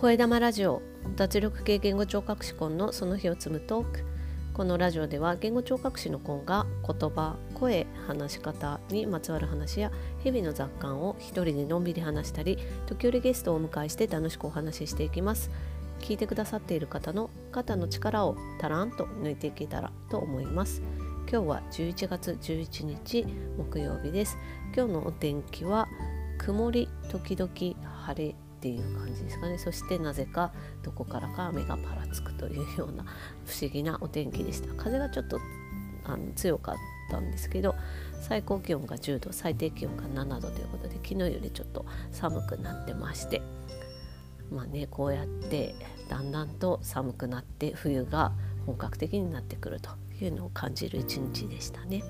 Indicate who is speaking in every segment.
Speaker 1: 声玉ラジオ脱力系言語聴覚士コンのその日を積むトークこのラジオでは言語聴覚士のコンが言葉声話し方にまつわる話や日々の雑感を一人でのんびり話したり時折ゲストをお迎えして楽しくお話ししていきます。聞いてくださっている方の肩の力をたらんと抜いていけたらと思います。今日は11月11日木曜日です。今日のお天気は曇り時々晴れっていう感じですかね。そしてなぜかどこからか雨がぱらつくというような不思議なお天気でした。風がちょっとあの強かったんですけど最高気温が10度最低気温が7度ということで昨日よりちょっと寒くなってまして。まあねこうやってだんだんと寒くなって冬が本格的になってくるというのを感じる一日でしたね。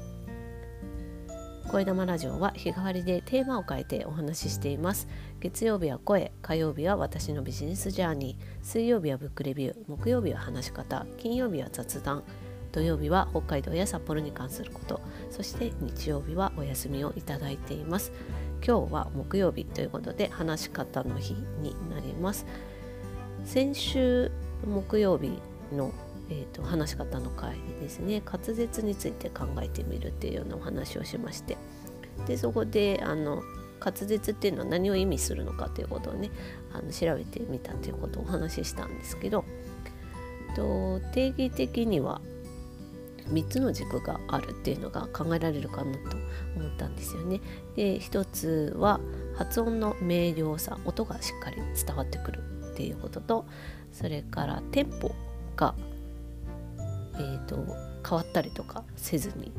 Speaker 1: 声玉ラジオは日替わりでテーマを変えてお話ししています。月曜日は声火曜日は私のビジネスジャーニー。水曜日はブックレビュー木曜日は話し方。金曜日は雑談。土曜日は北海道や札幌に関すること。そして日曜日はお休みをいただいています。今日は木曜日ということで話し方の日になります。先週木曜日のえーと、話し方の会でですね滑舌について考えてみるっていうようなお話をしましてでそこであの滑舌っていうのは何を意味するのかということをねあの調べてみたということをお話ししたんですけどと定義的には3つの軸があるっていうのが考えられるかなと思ったんですよね。で1つは発音の明瞭さ音がしっかり伝わってくるっていうこととそれからテンポがえーと、変わったりとかせずに、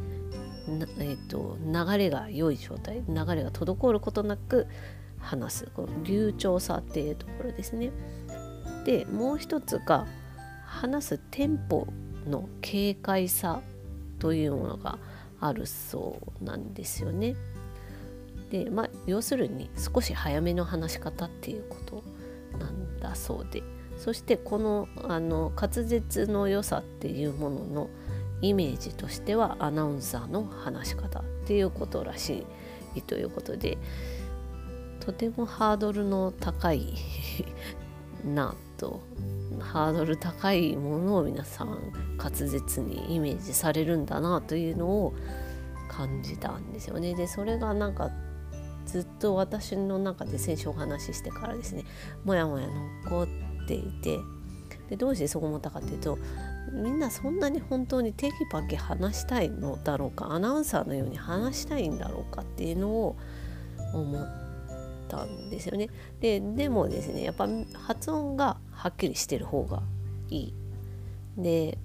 Speaker 1: えーと、流れが良い状態流れが滞ることなく話すこの流暢さっていうところですね。でもう一つが話すテンポの軽快さというものがあるそうなんですよね。でまあ要するに少し早めの話し方っていうことなんだそうで。そしてこのあの滑舌の良さっていうもののイメージとしてはアナウンサーの話し方っていうことらしいということでとてもハードルの高いなとハードル高いものを皆さん滑舌にイメージされるんだなというのを感じたんですよね。でそれがなんかずっと私の中で先週お話ししてからですねもやもや残ってていてでどうしてそう思ったかっていうとみんなそんなに本当にテキパキ話したいのだろうかアナウンサーのように話したいんだろうかっていうのを思ったんですよね。ででもですねやっぱ発音がはっきりしてる方がいい。で、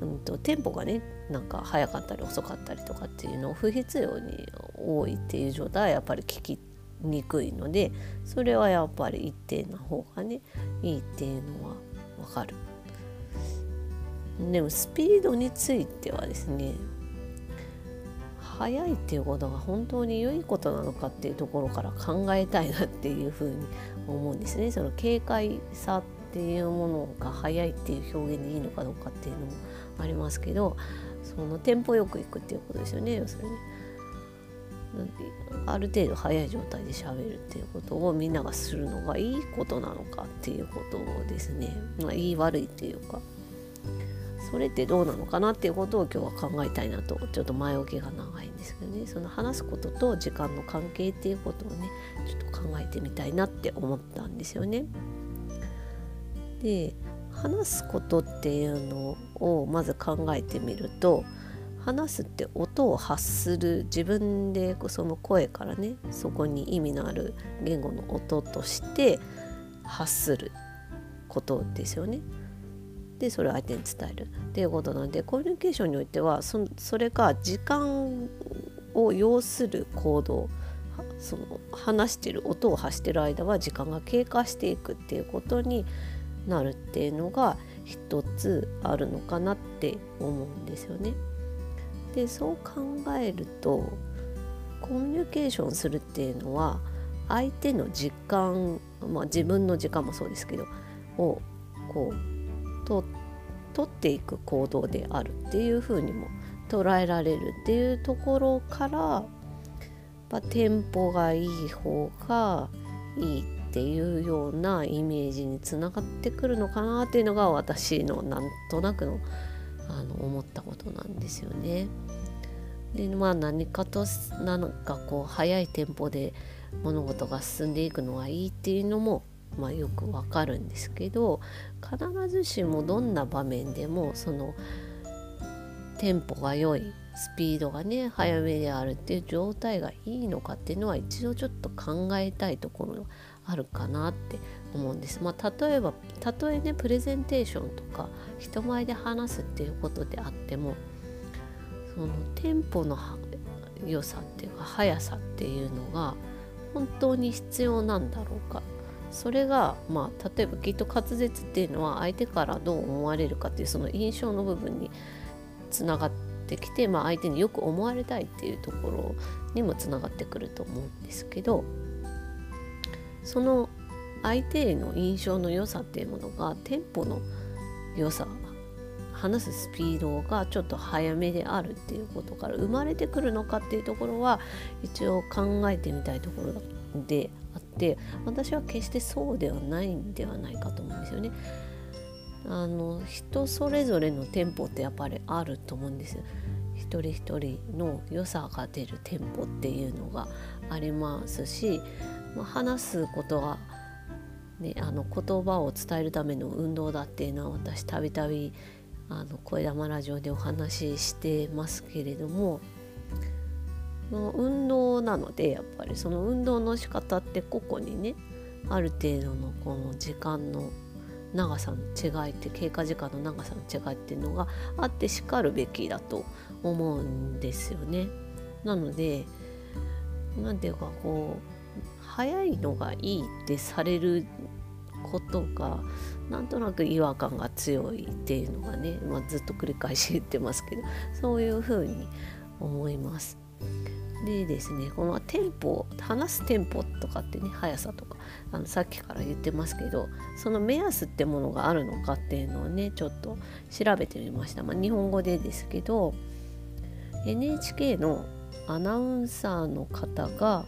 Speaker 1: うんと、テンポがねなんか速かったり遅かったりとかっていうのを不必要に多いっていう状態はやっぱり聞きにくいのでそれはやっぱり一定な方がねいいっていうのはわかる。でもスピードについてはですね速いっていうことが本当に良いことなのかっていうところから考えたいなっていうふうに思うんですね。その軽快さっていうものが速いっていう表現でいいのかどうかっていうのもありますけどそのテンポよくいくっていうことですよね要するに。ある程度早い状態で喋るっていうことをみんながするのがいいことなのかっていうことをですね、まあ、いい悪いっていうかそれってどうなのかなっていうことを今日は考えたいなとちょっと前置きが長いんですけどねその話すことと時間の関係っていうことをねちょっと考えてみたいなって思ったんですよね。で話すことっていうのをまず考えてみると話すって音を発する自分でその声からねそこに意味のある言語の音として発することですよね。でそれを相手に伝えるっていうことなんでコミュニケーションにおいてはそそれが時間を要する行動その話してる音を発してる間は時間が経過していくっていうことになるっていうのが一つあるのかなって思うんですよね。でそう考えるとコミュニケーションするっていうのは相手の時間、まあ、自分の時間もそうですけどをこうと取っていく行動であるっていうふうにも捉えられるっていうところから、まあ、テンポがいい方がいいっていうようなイメージにつながってくるのかなっていうのが私のなんとなくのあの思ったことなんですよね。でまあ何かとなんかこう早いテンポで物事が進んでいくのはいいっていうのも、まあ、よくわかるんですけど必ずしもどんな場面でもそのテンポが良いスピードがね速めであるっていう状態がいいのかっていうのは一度ちょっと考えたいところあるかなって思うんです。まあ、例えばたとえねプレゼンテーションとか人前で話すっていうことであってもそのテンポの良さっていうか速さっていうのが本当に必要なんだろうかそれがまあ例えばきっと滑舌っていうのは相手からどう思われるかっていうその印象の部分につながってきて、まあ、相手によく思われたいっていうところにもつながってくると思うんですけどその相手への印象の良さっていうものがテンポの良さ話すスピードがちょっと速めであるっていうことから生まれてくるのかっていうところは一応考えてみたいところであって私は決してそうではないんではないかと思うんですよね。あの人それぞれのテンポってやっぱりあると思うんですよ。一人一人の良さが出るテンポっていうのがありますし、まあ、話すことは、ね、あの言葉を伝えるための運動だっていうのは私たびたびあの声玉ラジオでお話ししてますけれどもの運動なのでやっぱりその運動の仕方って個々にねある程度のこの時間の長さの違いって経過時間の長さの違いっていうのがあってしかるべきだと思うんですよね。なので何ていうかこう早いのがいいってされることがなんとなく違和感が強いっていうのがね、まあ、ずっと繰り返し言ってますけどそういうふうに思います。でですねこのテンポ話すテンポとかってね速さとかあのさっきから言ってますけどその目安ってものがあるのかっていうのをねちょっと調べてみました、まあ、日本語でですけど NHK のアナウンサーの方が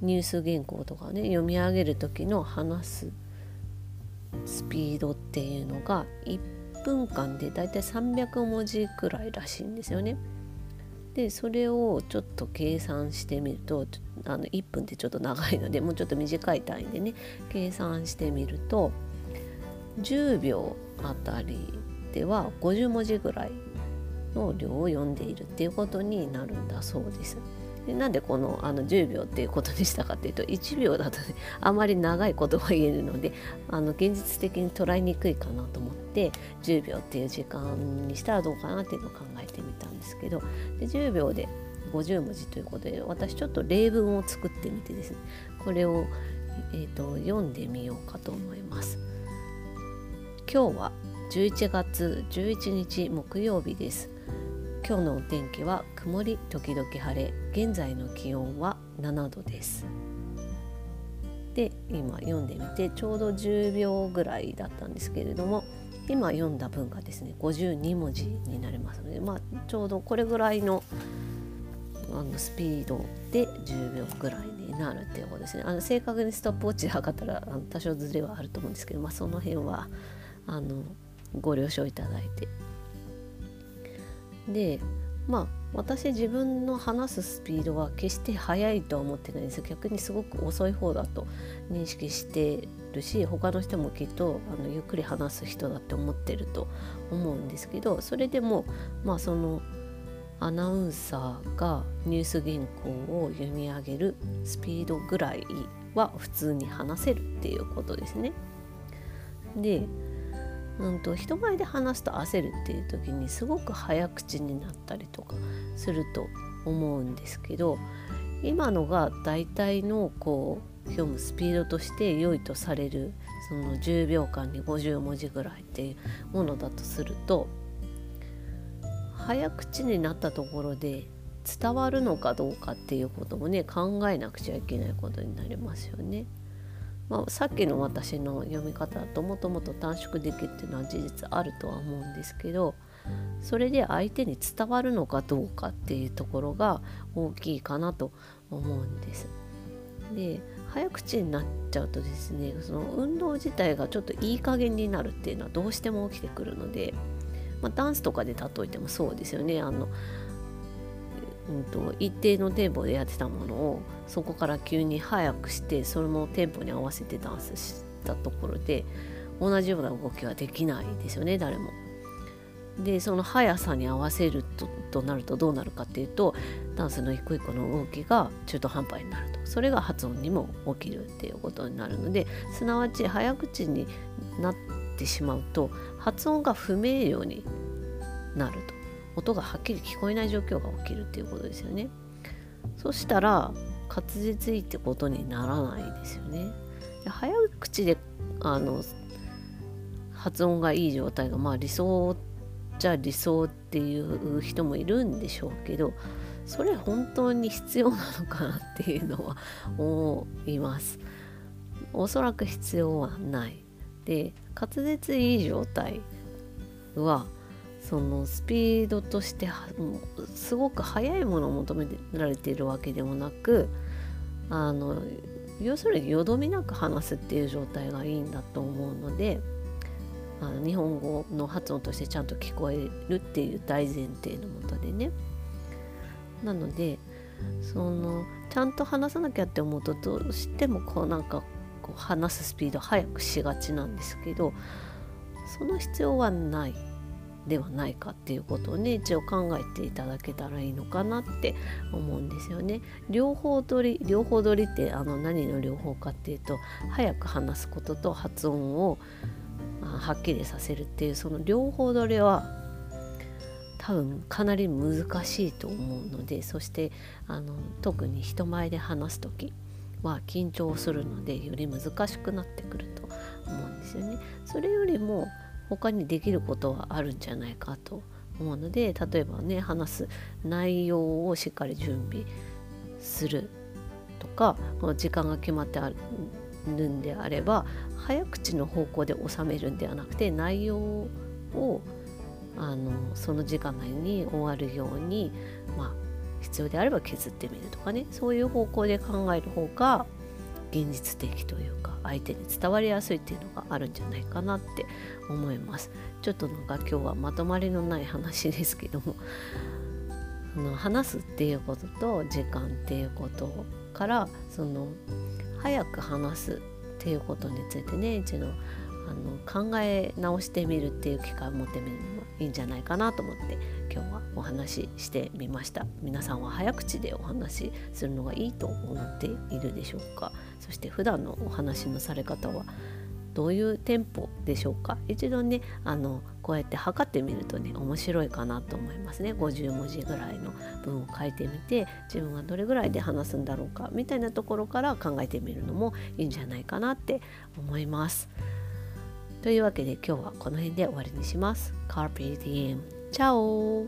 Speaker 1: ニュース原稿とかね読み上げる時の話すスピードっていうのが1分間でだいたい300文字くらいらしいんですよね。でそれをちょっと計算してみるとあの1分ってちょっと長いのでもうちょっと短い単位でね計算してみると10秒あたりでは50文字ぐらいの量を読んでいるっていうことになるんだそうです。でなんでこのあの10秒っていうことにしたかっていうと1秒だとねあまり長いことが言えるのであの現実的に捉えにくいかなと思って10秒っていう時間にしたらどうかなっていうのを考えてみたんですけどで10秒で50文字ということで私ちょっと例文を作ってみてですねこれを、えーと、読んでみようかと思います。今日は11月11日木曜日です。今日のお天気は曇り時々晴れ現在の気温は7度ですで今読んでみてちょうど10秒ぐらいだったんですけれども今読んだ文がですね52文字になりますので、まあ、ちょうどこれぐらいのあのスピードで10秒ぐらいになるっていうことですね。あの正確にストップウォッチで測ったらあの多少ずれはあると思うんですけど、まあ、その辺はあのご了承いただいてでまあ私自分の話すスピードは決して速いとは思ってないんです逆にすごく遅い方だと認識してるし他の人もきっとあのゆっくり話す人だって思ってると思うんですけどそれでもまあそのアナウンサーがニュース原稿を読み上げるスピードぐらいは普通に話せるっていうことですね。でうんと、人前で話すと焦るっていう時にすごく早口になったりとかすると思うんですけど今のが大体のこう読むスピードとして良いとされるその10秒間に50文字ぐらいっていうものだとすると早口になったところで伝わるのかどうかっていうこともね考えなくちゃいけないことになりますよね。まあ、さっきの私の読み方だともともと短縮できるっていうのは事実あるとは思うんですけどそれで相手に伝わるのかどうかっていうところが大きいかなと思うんです。で早口になっちゃうとですねその運動自体がちょっといい加減になるっていうのはどうしても起きてくるので、まあ、ダンスとかで例えてもそうですよねあの、うんと、一定のテンポでやってたものをそこから急に速くしてそのテンポに合わせてダンスしたところで同じような動きはできないですよね誰も。でその速さに合わせるととなるとどうなるかっていうとダンスの一個一個の動きが中途半端になると。それが発音にも起きるっていうことになるのですなわち早口になってしまうと発音が不明瞭になると。音がはっきり聞こえない状況が起きるっていうことですよね。そしたら滑舌いいってことにならないですよね。で早口であの発音がいい状態がまあ理想じゃ理想っていう人もいるんでしょうけどそれ本当に必要なのかなっていうのは思います。おそらく必要はない。で滑舌いい状態はそのスピードとしてすごく速いものを求められているわけでもなくあの要するによどみなく話すっていう状態がいいんだと思うのであの日本語の発音としてちゃんと聞こえるっていう大前提のもとでねなのでそのちゃんと話さなきゃって思うとどうしてもこうなんかこう話すスピード速くしがちなんですけどその必要はないではないかっていうことをね一応考えていただけたらいいのかなって思うんですよね。両方取り両方取りってあの何の両方かっていうと早く話すことと発音をはっきりさせるっていうその両方どれは多分かなり難しいと思うのでそしてあの特に人前で話す時は緊張するのでより難しくなってくると思うんですよね。それよりも他にできることはあるんじゃないかと思うので例えばね話す内容をしっかり準備するとか時間が決まってあるるんであれば早口の方向で収めるんではなくて内容をあのその時間内に終わるように、まあ、必要であれば削ってみるとかねそういう方向で考える方が現実的というか相手に伝わりやすいっていうのがあるんじゃないかなって思います。ちょっとなんか今日はまとまりのない話ですけどもの話すっていうことと時間っていうことからその早く話すっていうことについてね一度あの考え直してみるっていう機会を持ってみるのもいいんじゃないかなと思って今日はお話ししてみました。皆さんは早口でお話しするのがいいと思っているでしょうか？そして普段のお話のされ方はどういうテンポでしょうか？一度ねあのこうやって測ってみるとね面白いかなと思いますね。50文字ぐらいの文を書いてみて自分がどれぐらいで話すんだろうかみたいなところから考えてみるのもいいんじゃないかなって思います。というわけで今日はこの辺で終わりにします。Carpe Diem チャオ